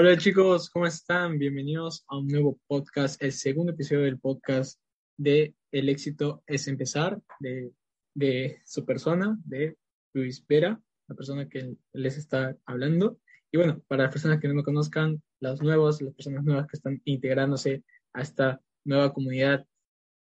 Hola chicos, ¿cómo están? Bienvenidos a un nuevo podcast, el segundo episodio del podcast de El éxito es empezar, de, de su persona, de Luis Vera, la persona que les está hablando. Y bueno, para las personas que no me conozcan, los nuevos, las personas nuevas que están integrándose a esta nueva comunidad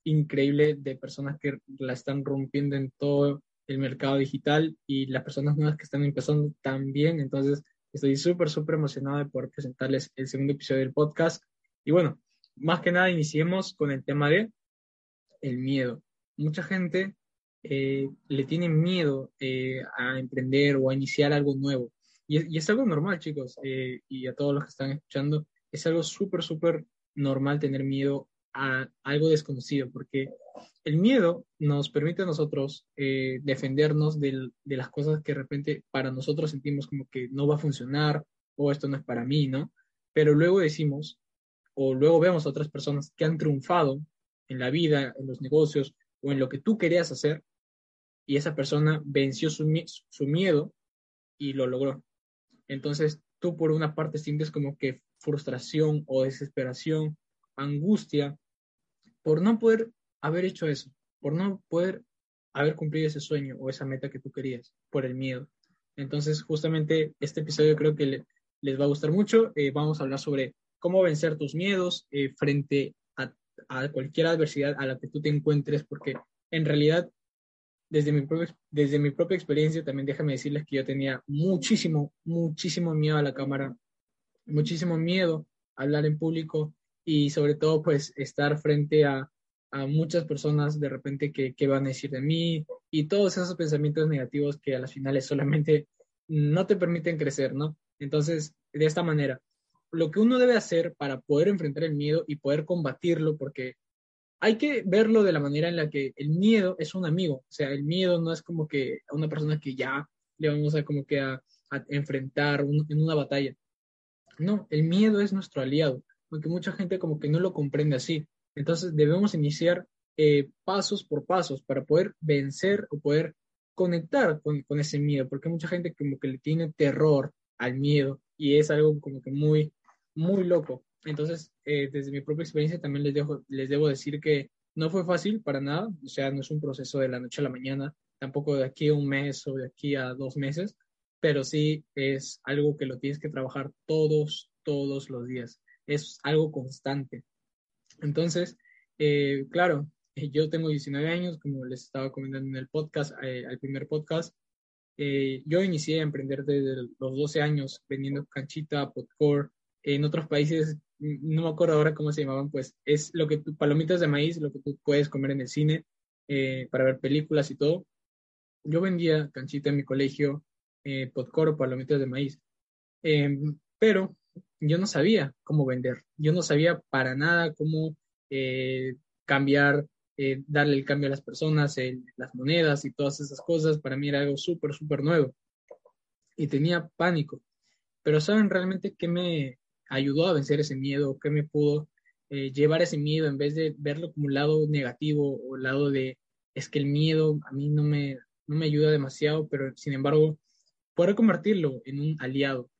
increíble de personas que la están rompiendo en todo el mercado digital y las personas nuevas que están empezando también. Entonces, Estoy súper, súper emocionado de poder presentarles el segundo episodio del podcast. Y bueno, más que nada iniciemos con el tema de el miedo. Mucha gente eh, le tiene miedo eh, a emprender o a iniciar algo nuevo. Y, es algo normal, chicos, eh, y a todos los que están escuchando, es algo súper, súper normal tener miedo a algo desconocido, porque el miedo nos permite a nosotros eh, defendernos de las cosas que de repente para nosotros sentimos como que no va a funcionar o esto no es para mí, ¿no? Pero luego decimos, o luego vemos a otras personas que han triunfado en la vida, en los negocios o en lo que tú querías hacer, y esa persona venció su, su miedo y lo logró. Entonces, tú por una parte sientes como que frustración o desesperación, angustia, por no poder haber hecho eso, por no poder haber cumplido ese sueño o esa meta que tú querías, por el miedo. Entonces, justamente este episodio creo que les va a gustar mucho. Eh, vamos a hablar sobre cómo vencer tus miedos eh, frente a, cualquier adversidad a la que tú te encuentres, porque en realidad, desde mi, desde mi propia experiencia, también déjame decirles que yo tenía muchísimo, muchísimo miedo a la cámara, muchísimo miedo a hablar en público, y sobre todo pues estar frente a, a muchas personas de repente que, que, van a decir de mí y todos esos pensamientos negativos que a las finales solamente no te permiten crecer, ¿no? Entonces, de esta manera, lo que uno debe hacer para poder enfrentar el miedo y poder combatirlo, porque hay que verlo de la manera en la que el miedo es un amigo, o sea, el miedo no es como que a una persona que ya le vamos a como que a, enfrentar en una batalla. No, el miedo es nuestro aliado porque mucha gente como que no lo comprende así. Entonces debemos iniciar eh, pasos por pasos para poder vencer o poder conectar con, con, ese miedo, porque mucha gente como que le tiene terror al miedo y es algo como que muy, muy loco. Entonces, eh, desde mi propia experiencia también les, dejo, les debo decir que no fue fácil para nada, o sea, no es un proceso de la noche a la mañana, tampoco de aquí a un mes o de aquí a dos meses, pero sí es algo que lo tienes que trabajar todos, todos los días es algo constante. Entonces, eh, claro, eh, yo tengo 19 años, como les estaba comentando en el podcast, eh, al primer podcast. yo inicié a emprender desde los 12 años vendiendo canchita, popcorn. En otros países, no me acuerdo ahora cómo se llamaban, pues es lo que tú, palomitas de maíz, lo que tú puedes comer en el cine para ver películas y todo. Yo vendía canchita en mi colegio, eh, popcorn o palomitas de maíz. Em, pero yo no sabía cómo vender, yo no sabía para nada cómo eh, cambiar, eh, darle el cambio a las personas, las monedas y todas esas cosas. Para mí era algo súper, súper nuevo. Y tenía pánico. Pero ¿saben realmente qué me ayudó a vencer ese miedo? ¿Qué me pudo eh, llevar ese miedo en vez de verlo como un lado negativo o lado de, es que el miedo a mí no me, no me ayuda demasiado, pero sin embargo, poder convertirlo en un aliado.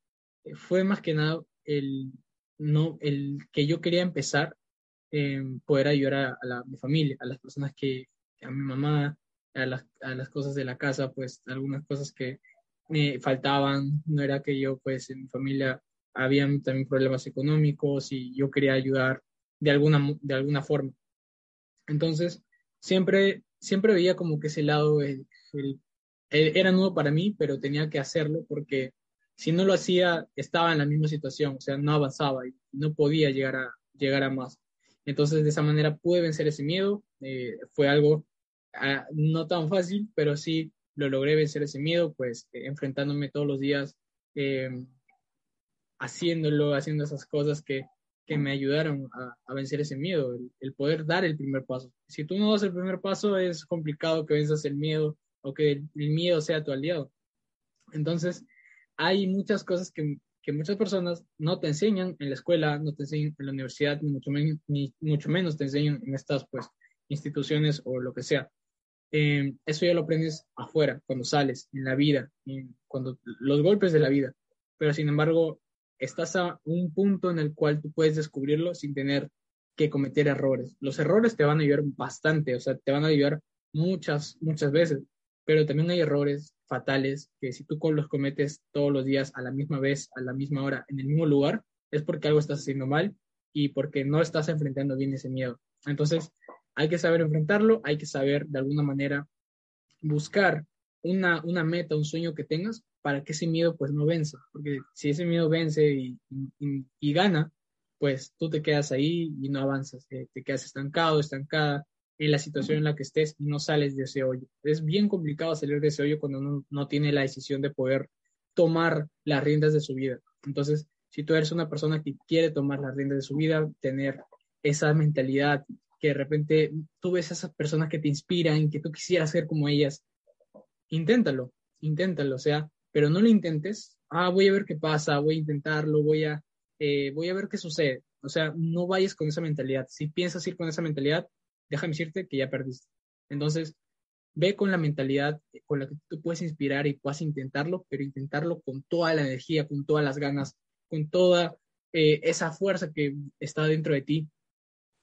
Fue más que nada el, no, el que yo quería empezar, en poder ayudar a, mi familia, a las personas que, a mi mamá, a las, a las cosas de la casa, pues algunas cosas que me faltaban, no era que yo, pues en mi familia habían también problemas económicos y yo quería ayudar de alguna, de alguna forma. Entonces, siempre, siempre veía como que ese lado era nuevo para mí, pero tenía que hacerlo porque si no lo hacía, estaba en la misma situación, o sea, no avanzaba y no podía llegar a, llegar a más. Entonces, de esa manera pude vencer ese miedo. Eh, fue algo ah, no tan fácil, pero sí lo logré vencer ese miedo, pues eh, enfrentándome todos los días, eh, haciéndolo, haciendo esas cosas que, que me ayudaron a, vencer ese miedo, el, el, poder dar el primer paso. Si tú no das el primer paso, es complicado que venzas el miedo o que el, miedo sea tu aliado. Entonces, hay muchas cosas que, que, muchas personas no te enseñan en la escuela, no te enseñan en la universidad, ni mucho, menos, ni mucho menos te enseñan en estas pues, instituciones o lo que sea. Eh, eso ya lo aprendes afuera, cuando sales, en la vida, cuando los golpes de la vida. Pero sin embargo, estás a un punto en el cual tú puedes descubrirlo sin tener que cometer errores. Los errores te van a ayudar bastante, o sea, te van a ayudar muchas, muchas veces, pero también hay errores fatales que si tú los cometes todos los días a la misma vez, a la misma hora, en el mismo lugar, es porque algo estás haciendo mal y porque no estás enfrentando bien ese miedo. Entonces, hay que saber enfrentarlo, hay que saber de alguna manera buscar una, una meta, un sueño que tengas para que ese miedo pues no venza, porque si ese miedo vence y, y, gana, pues tú te quedas ahí y no avanzas, te, te quedas estancado, estancada en la situación en la que estés y no sales de ese hoyo. Es bien complicado salir de ese hoyo cuando uno no tiene la decisión de poder tomar las riendas de su vida. Entonces, si tú eres una persona que quiere tomar las riendas de su vida, tener esa mentalidad, que de repente tú ves a esas personas que te inspiran, que tú quisieras ser como ellas, inténtalo, inténtalo, o sea, pero no lo intentes, ah, voy a ver qué pasa, voy a intentarlo, voy a, eh, voy a ver qué sucede. O sea, no vayas con esa mentalidad. Si piensas ir con esa mentalidad, déjame decirte que ya perdiste. Entonces, ve con la mentalidad con la que tú puedes inspirar y puedas intentarlo, pero intentarlo con toda la energía, con todas las ganas, con toda eh, esa fuerza que está dentro de ti.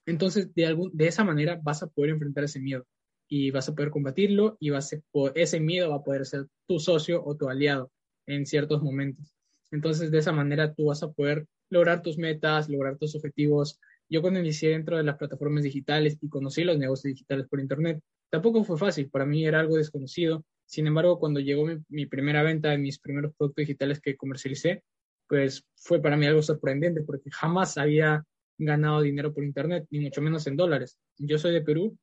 Entonces, de, algún, de esa manera vas a poder enfrentar ese miedo y vas a poder combatirlo y vas a, ese miedo va a poder ser tu socio o tu aliado en ciertos momentos. Entonces, de esa manera tú vas a poder lograr tus metas, lograr tus objetivos. Yo cuando inicié dentro de las plataformas digitales y conocí los negocios digitales por Internet, tampoco fue fácil, para mí era algo desconocido. Sin embargo, cuando llegó mi, mi primera venta de mis primeros productos digitales que comercialicé, pues fue para mí algo sorprendente porque jamás había ganado dinero por Internet, ni mucho menos en dólares. Yo soy de Perú.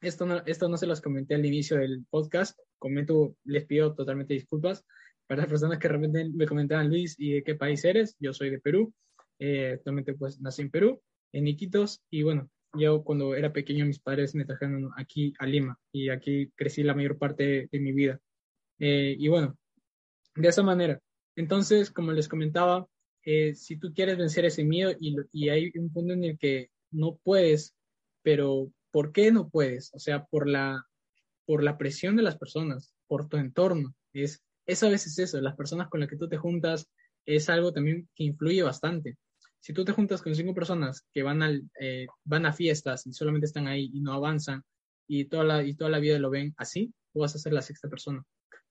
Esto no, esto no se los comenté al inicio del podcast. Comento, les pido totalmente disculpas para las personas que realmente me comentaban, Luis, ¿y de qué país eres? Yo soy de Perú. Eh, actualmente pues nací en Perú, en Iquitos. Y bueno, yo cuando era pequeño mis padres me trajeron aquí a Lima y aquí crecí la mayor parte de, mi vida. Eh, y bueno, de esa manera. Entonces, como les comentaba, eh, si tú quieres vencer ese miedo y, y, hay un punto en el que no puedes, pero ¿por qué no puedes? O sea, por la, por la presión de las personas, por tu entorno. Es, es a veces eso, las personas con las que tú te juntas es algo también que influye bastante. Si tú te juntas con cinco personas que van, al, eh, van a fiestas y solamente están ahí y no avanzan y toda, la, y toda la vida lo ven así, tú vas a ser la sexta persona.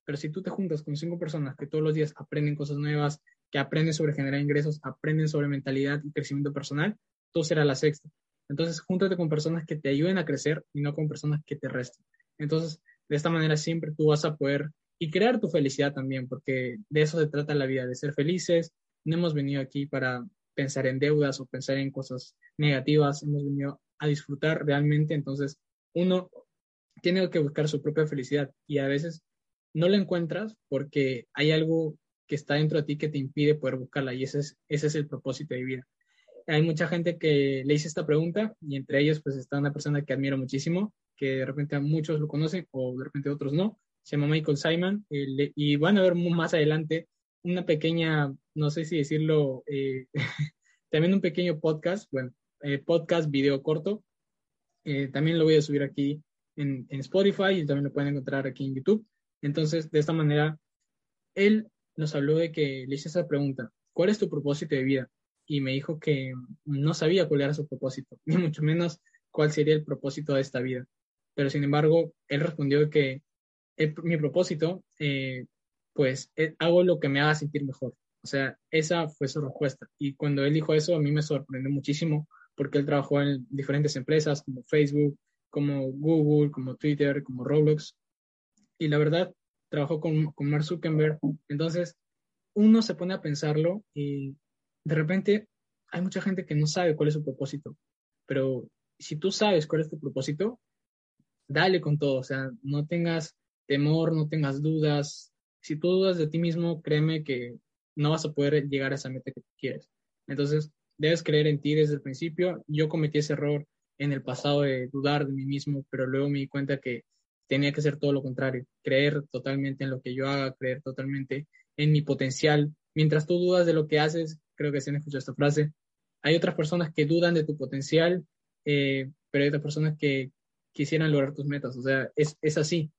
Pero si tú te juntas con cinco personas que todos los días aprenden cosas nuevas, que aprenden sobre generar ingresos, aprenden sobre mentalidad y crecimiento personal, tú serás la sexta. Entonces, júntate con personas que te ayuden a crecer y no con personas que te resten. Entonces, de esta manera siempre tú vas a poder y crear tu felicidad también, porque de eso se trata la vida, de ser felices. No hemos venido aquí para pensar en deudas o pensar en cosas negativas, hemos venido a disfrutar realmente. Entonces, uno tiene que buscar su propia felicidad y a veces no la encuentras porque hay algo que está dentro de ti que te impide poder buscarla y ese es, ese es el propósito de vida. Hay mucha gente que le hice esta pregunta y entre ellos pues está una persona que admiro muchísimo, que de repente muchos lo conocen o de repente otros no, se llama Michael Simon y van a ver más adelante una pequeña, no sé si decirlo, eh, también un pequeño podcast, bueno, eh, podcast video corto, eh, también lo voy a subir aquí en, en Spotify y también lo pueden encontrar aquí en YouTube. Entonces, de esta manera, él nos habló de que le hice esa pregunta, ¿cuál es tu propósito de vida? Y me dijo que no sabía cuál era su propósito, ni mucho menos cuál sería el propósito de esta vida. Pero sin embargo, él respondió que mi propósito, pues eh, hago lo que me haga sentir mejor. O sea, esa fue su respuesta. Y cuando él dijo eso, a mí me sorprendió muchísimo porque él trabajó en diferentes empresas como Facebook, como Google, como Twitter, como Roblox. Y la verdad, trabajó con, con Mark Zuckerberg. Entonces, uno se pone a pensarlo y de repente hay mucha gente que no sabe cuál es su propósito. Pero si tú sabes cuál es tu propósito, dale con todo. O sea, no tengas temor, no tengas dudas. Si tú dudas de ti mismo, créeme que no vas a poder llegar a esa meta que quieres. Entonces, debes creer en ti desde el principio. Yo cometí ese error en el pasado de dudar de mí mismo, pero luego me di cuenta que tenía que hacer todo lo contrario, creer totalmente en lo que yo haga, creer totalmente en mi potencial. Mientras tú dudas de lo que haces, creo que se han escuchado esta frase, hay otras personas que dudan de tu potencial, eh, pero hay otras personas que quisieran lograr tus metas. O sea, es, es así.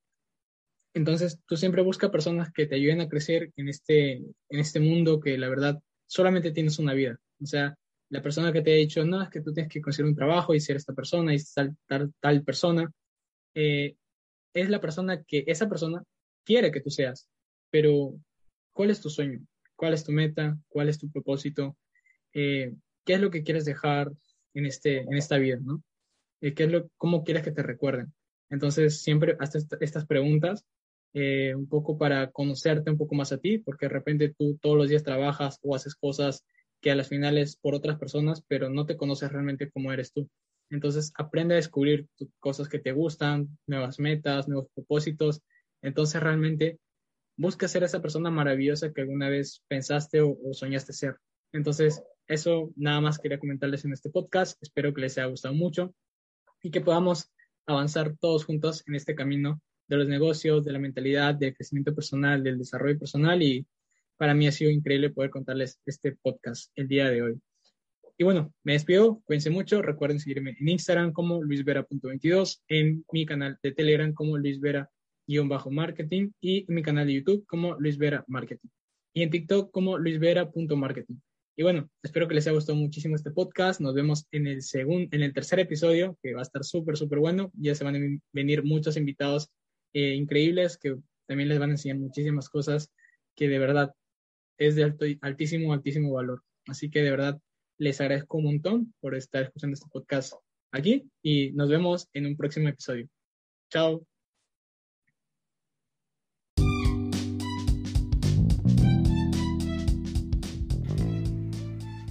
Entonces, tú siempre busca personas que te ayuden a crecer en este, en este mundo que la verdad solamente tienes una vida. O sea, la persona que te ha dicho, no, es que tú tienes que conseguir un trabajo y ser esta persona y tal, tal, persona, eh, es la persona que esa persona quiere que tú seas. Pero, ¿cuál es tu sueño? ¿Cuál es tu meta? ¿Cuál es tu propósito? Eh, ¿Qué es lo que quieres dejar en, este, en esta vida? ¿no? Eh, ¿qué es lo, ¿Cómo quieres que te recuerden? Entonces, siempre haces estas preguntas un poco para conocerte un poco más a ti, porque de repente tú todos los días trabajas o haces cosas que a las finales por otras personas, pero no te conoces realmente cómo eres tú. Entonces, aprende a descubrir cosas que te gustan, nuevas metas, nuevos propósitos. Entonces, realmente busca ser esa persona maravillosa que alguna vez pensaste o, soñaste ser. Entonces, eso nada más quería comentarles en este podcast. Espero que les haya gustado mucho y que podamos avanzar todos juntos en este camino de los negocios, de la mentalidad, del crecimiento personal, del desarrollo personal y para mí ha sido increíble poder contarles este podcast el día de hoy. Y bueno, me despido, cuídense mucho, recuerden seguirme en Instagram como luisvera.22, en mi canal de Telegram como luisvera-marketing y en mi canal de YouTube como luisvera marketing y en TikTok como luisvera.marketing. Y bueno, espero que les haya gustado muchísimo este podcast. Nos vemos en el segundo, en el tercer episodio, que va a estar súper, súper bueno. Ya se van a venir muchos invitados eh, increíbles que también les van a enseñar muchísimas cosas que de verdad es de alto, altísimo, altísimo valor. Así que de verdad les agradezco un montón por estar escuchando este podcast aquí y nos vemos en un próximo episodio. Chao.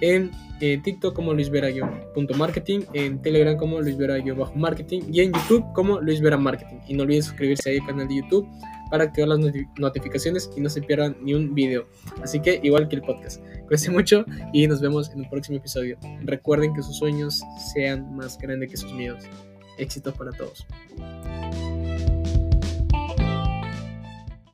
en TikTok como luisvera-marketing, en Telegram como luisvera-marketing y en YouTube como luisvera marketing. Y no olviden suscribirse al canal de YouTube para activar las notificaciones y no se pierdan ni un video. Así que igual que el podcast. Cuídense mucho y nos vemos en un próximo episodio. Recuerden que sus sueños sean más grandes que sus miedos. Éxitos para todos.